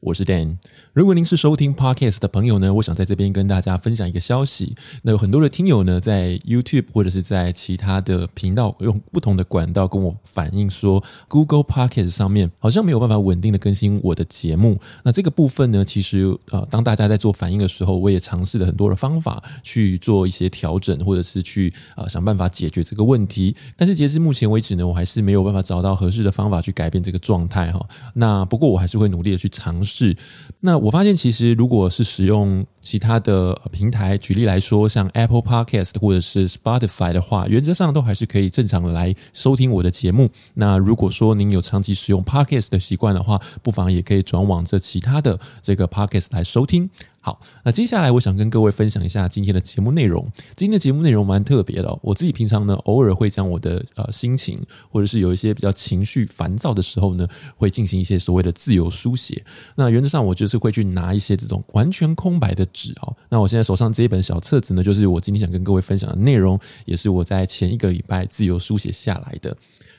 我是 Dan。如果您是收听 Podcast 的朋友呢，我想在这边跟大家分享一个消息。那有很多的听友呢，在 YouTube 或者是在其他的频道，用不同的管道跟我反映说，Google Podcast 上面好像没有办法稳定的更新我的节目。那这个部分呢，其实呃，当大家在做反应的时候，我也尝试了很多的方法去做一些调整，或者是去呃想办法解决这个问题。但是截至目前为止呢，我还是没有办法找到合适的方法去改变这个状态哈。那不过我还是会努力的去尝试。是，那我发现其实如果是使用其他的平台，举例来说，像 Apple Podcast 或者是 Spotify 的话，原则上都还是可以正常来收听我的节目。那如果说您有长期使用 Podcast 的习惯的话，不妨也可以转往这其他的这个 Podcast 来收听。好，那接下来我想跟各位分享一下今天的节目内容。今天的节目内容蛮特别的，我自己平常呢偶尔会将我的呃心情，或者是有一些比较情绪烦躁的时候呢，会进行一些所谓的自由书写。那原则上我就是会去拿一些这种完全空白的纸哦。那我现在手上这一本小册子呢，就是我今天想跟各位分享的内容，也是我在前一个礼拜自由书写下来的。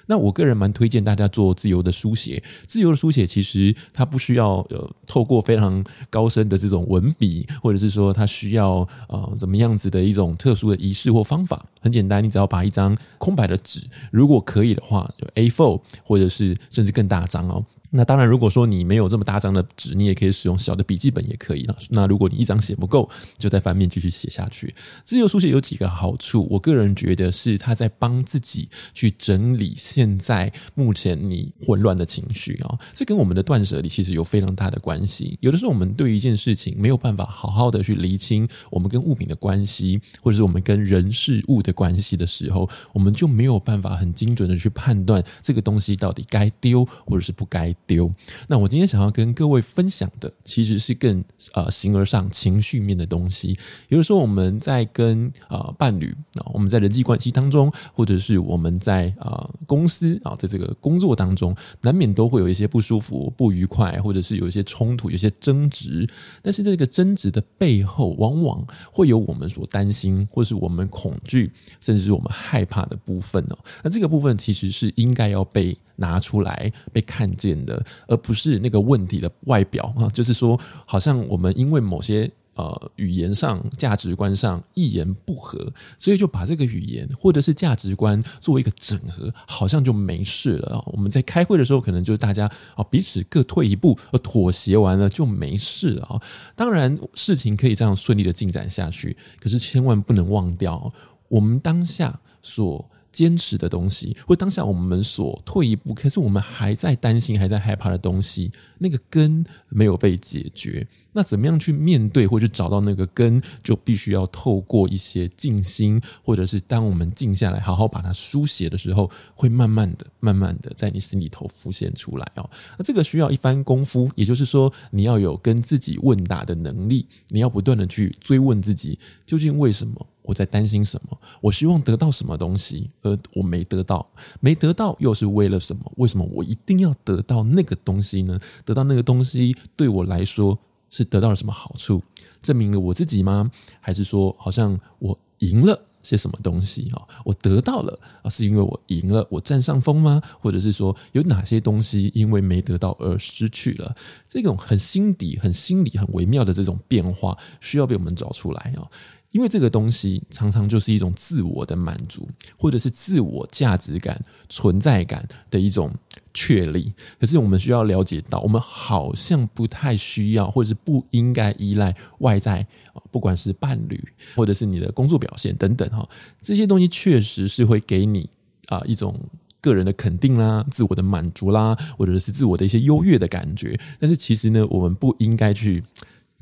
那我个人蛮推荐大家做自由的书写。自由的书写其实它不需要呃透过非常高深的这种文笔，或者是说它需要呃怎么样子的一种特殊的仪式或方法。很简单，你只要把一张空白的纸，如果可以的话，就 A4 或者是甚至更大张哦。那当然，如果说你没有这么大张的纸，你也可以使用小的笔记本也可以了。那如果你一张写不够，就在翻面继续写下去。自由书写有几个好处，我个人觉得是他在帮自己去整理现在目前你混乱的情绪啊。这跟我们的断舍离其实有非常大的关系。有的时候我们对一件事情没有办法好好的去厘清我们跟物品的关系，或者是我们跟人事物的关系的时候，我们就没有办法很精准的去判断这个东西到底该丢或者是不该丢。那我今天想要跟各位分享的，其实是更呃形而上情绪面的东西。有的时候我们在跟呃伴侣啊，我们在人际关系当中，或者是我们在啊公司啊，在这个工作当中，难免都会有一些不舒服、不愉快，或者是有一些冲突、有些争执。但是这个争执的背后，往往会有我们所担心，或是我们恐惧，甚至是我们害怕的部分哦。那这个部分其实是应该要被。拿出来被看见的，而不是那个问题的外表啊。就是说，好像我们因为某些呃语言上、价值观上一言不合，所以就把这个语言或者是价值观作为一个整合，好像就没事了。我们在开会的时候，可能就是大家啊彼此各退一步，妥协完了就没事了啊。当然，事情可以这样顺利的进展下去，可是千万不能忘掉我们当下所。坚持的东西，或当下我们所退一步，可是我们还在担心、还在害怕的东西，那个根没有被解决。那怎么样去面对，或者找到那个根，就必须要透过一些静心，或者是当我们静下来，好好把它书写的时候，会慢慢的、慢慢的在你心里头浮现出来哦。那这个需要一番功夫，也就是说，你要有跟自己问答的能力，你要不断的去追问自己，究竟为什么？我在担心什么？我希望得到什么东西，而我没得到，没得到又是为了什么？为什么我一定要得到那个东西呢？得到那个东西对我来说是得到了什么好处？证明了我自己吗？还是说好像我赢了些什么东西啊？我得到了啊，是因为我赢了，我占上风吗？或者是说有哪些东西因为没得到而失去了？这种很心底、很心理、很微妙的这种变化，需要被我们找出来啊。因为这个东西常常就是一种自我的满足，或者是自我价值感、存在感的一种确立。可是我们需要了解到，我们好像不太需要，或者是不应该依赖外在，不管是伴侣，或者是你的工作表现等等哈，这些东西确实是会给你啊一种个人的肯定啦、自我的满足啦，或者是自我的一些优越的感觉。但是其实呢，我们不应该去。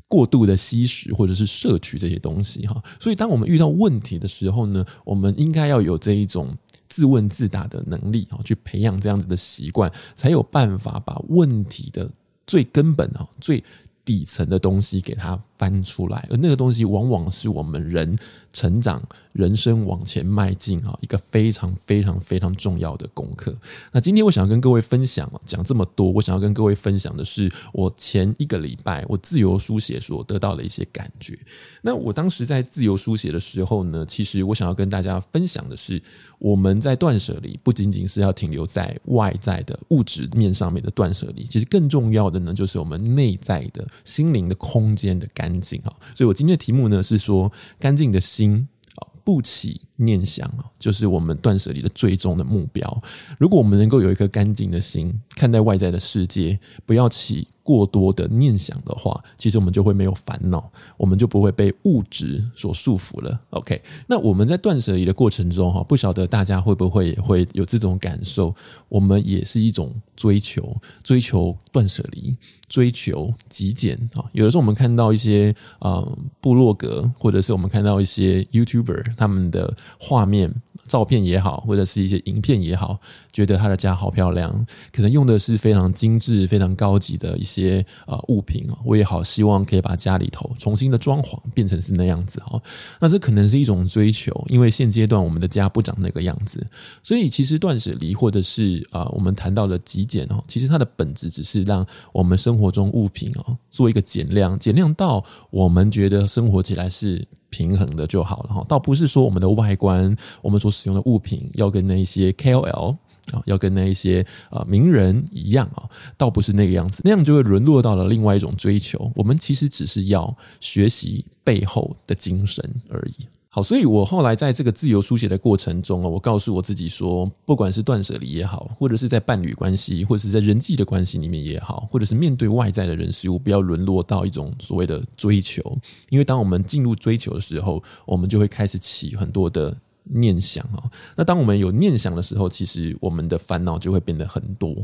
过度的吸食或者是摄取这些东西哈，所以当我们遇到问题的时候呢，我们应该要有这一种自问自答的能力啊，去培养这样子的习惯，才有办法把问题的最根本啊、最底层的东西给它翻出来，而那个东西往往是我们人成长、人生往前迈进啊，一个非常非常非常重要的功课。那今天我想要跟各位分享，讲这么多，我想要跟各位分享的是我前一个礼拜我自由书写所得到的一些感觉。那我当时在自由书写的时候呢，其实我想要跟大家分享的是，我们在断舍离不仅仅是要停留在外在的物质面上面的断舍离，其实更重要的呢，就是我们内在的心灵的空间的感干净啊。所以我今天的题目呢是说，干净的心啊，不起念想啊，就是我们断舍离的最终的目标。如果我们能够有一颗干净的心，看待外在的世界，不要起。过多的念想的话，其实我们就会没有烦恼，我们就不会被物质所束缚了。OK，那我们在断舍离的过程中，哈，不晓得大家会不会也会有这种感受？我们也是一种追求，追求断舍离，追求极简啊。有的时候我们看到一些啊部落格，或者是我们看到一些 YouTuber 他们的画面。照片也好，或者是一些影片也好，觉得他的家好漂亮，可能用的是非常精致、非常高级的一些呃物品。我也好希望可以把家里头重新的装潢变成是那样子哈。那这可能是一种追求，因为现阶段我们的家不长那个样子，所以其实断舍离或者是啊我们谈到的极简哦，其实它的本质只是让我们生活中物品哦做一个减量，减量到我们觉得生活起来是。平衡的就好了哈，倒不是说我们的外观，我们所使用的物品要跟那一些 KOL 啊，要跟那一些啊名人一样啊，倒不是那个样子，那样就会沦落到了另外一种追求。我们其实只是要学习背后的精神而已。好，所以我后来在这个自由书写的过程中啊，我告诉我自己说，不管是断舍离也好，或者是在伴侣关系，或者是在人际的关系里面也好，或者是面对外在的人事物，不要沦落到一种所谓的追求。因为当我们进入追求的时候，我们就会开始起很多的念想啊。那当我们有念想的时候，其实我们的烦恼就会变得很多。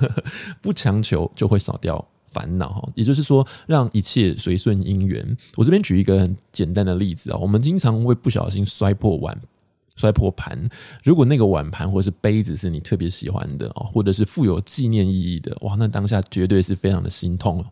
不强求就会少掉。烦恼哈，也就是说，让一切随顺因缘。我这边举一个很简单的例子啊，我们经常会不小心摔破碗、摔破盘。如果那个碗盘或是杯子是你特别喜欢的啊，或者是富有纪念意义的，哇，那当下绝对是非常的心痛。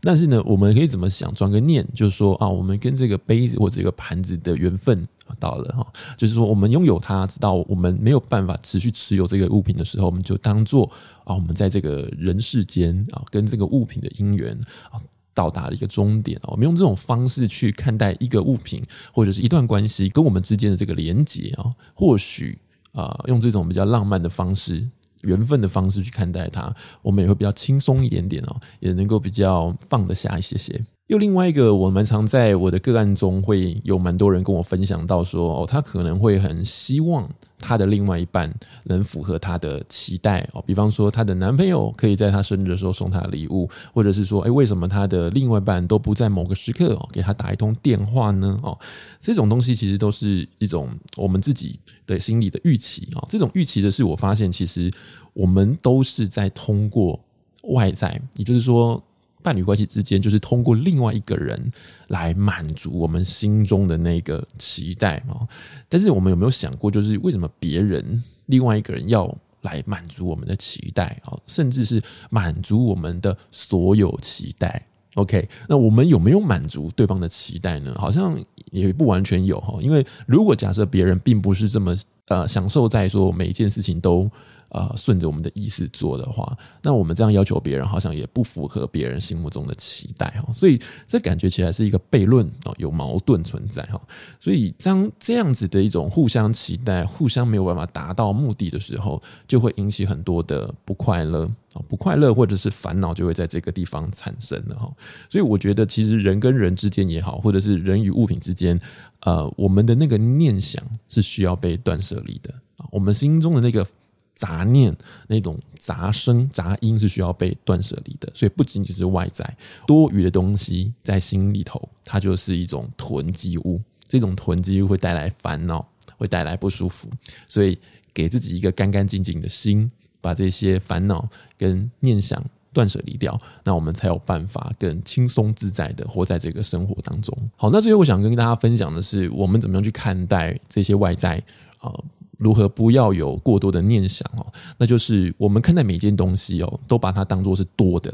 但是呢，我们可以怎么想？转个念，就是说啊，我们跟这个杯子或这个盘子的缘分。到了哈，就是说我们拥有它，直到我们没有办法持续持有这个物品的时候，我们就当做啊，我们在这个人世间啊，跟这个物品的因缘啊，到达了一个终点啊。我们用这种方式去看待一个物品或者是一段关系跟我们之间的这个连接啊，或许啊，用这种比较浪漫的方式、缘分的方式去看待它，我们也会比较轻松一点点哦，也能够比较放得下一些些。又另外一个，我蛮常在我的个案中会有蛮多人跟我分享到说，哦，他可能会很希望他的另外一半能符合他的期待哦，比方说他的男朋友可以在他生日的时候送他礼物，或者是说，诶，为什么他的另外一半都不在某个时刻哦给他打一通电话呢？哦，这种东西其实都是一种我们自己的心理的预期啊。这种预期的是，我发现其实我们都是在通过外在，也就是说。伴侣关系之间，就是通过另外一个人来满足我们心中的那个期待哦。但是我们有没有想过，就是为什么别人另外一个人要来满足我们的期待啊？甚至是满足我们的所有期待？OK，那我们有没有满足对方的期待呢？好像也不完全有哈。因为如果假设别人并不是这么呃享受在说每一件事情都。呃，顺着我们的意思做的话，那我们这样要求别人，好像也不符合别人心目中的期待哦。所以这感觉起来是一个悖论哦，有矛盾存在哈。所以当这样子的一种互相期待、互相没有办法达到目的的时候，就会引起很多的不快乐，不快乐或者是烦恼就会在这个地方产生了哈。所以我觉得，其实人跟人之间也好，或者是人与物品之间，呃，我们的那个念想是需要被断舍离的，我们心中的那个。杂念那种杂声杂音是需要被断舍离的，所以不仅仅是外在多余的东西在心里头，它就是一种囤积物。这种囤积物会带来烦恼，会带来不舒服。所以给自己一个干干净净的心，把这些烦恼跟念想断舍离掉，那我们才有办法更轻松自在的活在这个生活当中。好，那最后我想跟大家分享的是，我们怎么样去看待这些外在啊？呃如何不要有过多的念想哦？那就是我们看待每件东西哦，都把它当作是多的。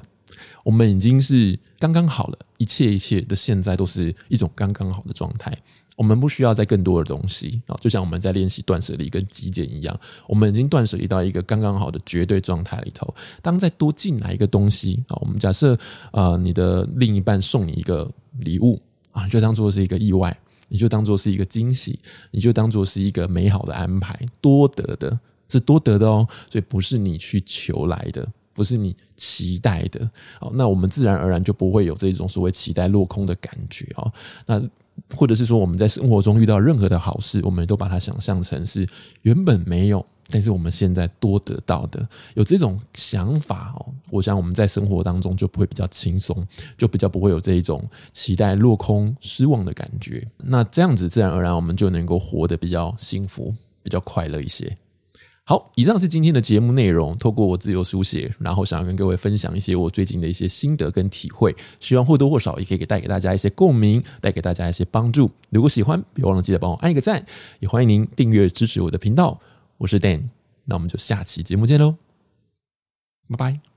我们已经是刚刚好了，一切一切的现在都是一种刚刚好的状态。我们不需要再更多的东西啊，就像我们在练习断舍离跟极简一样，我们已经断舍离到一个刚刚好的绝对状态里头。当再多进来一个东西啊，我们假设呃，你的另一半送你一个礼物啊，就当做是一个意外，你就当做是一个惊喜，你就当做是一个美好的安排，多得的是多得的哦，所以不是你去求来的，不是你期待的。好，那我们自然而然就不会有这种所谓期待落空的感觉啊。那或者是说，我们在生活中遇到任何的好事，我们都把它想象成是原本没有，但是我们现在多得到的。有这种想法哦，我想我们在生活当中就不会比较轻松，就比较不会有这一种期待落空、失望的感觉。那这样子，自然而然我们就能够活得比较幸福、比较快乐一些。好，以上是今天的节目内容。透过我自由书写，然后想要跟各位分享一些我最近的一些心得跟体会，希望或多或少也可以给带给大家一些共鸣，带给大家一些帮助。如果喜欢，别忘了记得帮我按一个赞，也欢迎您订阅支持我的频道。我是 Dan，那我们就下期节目见喽，拜拜。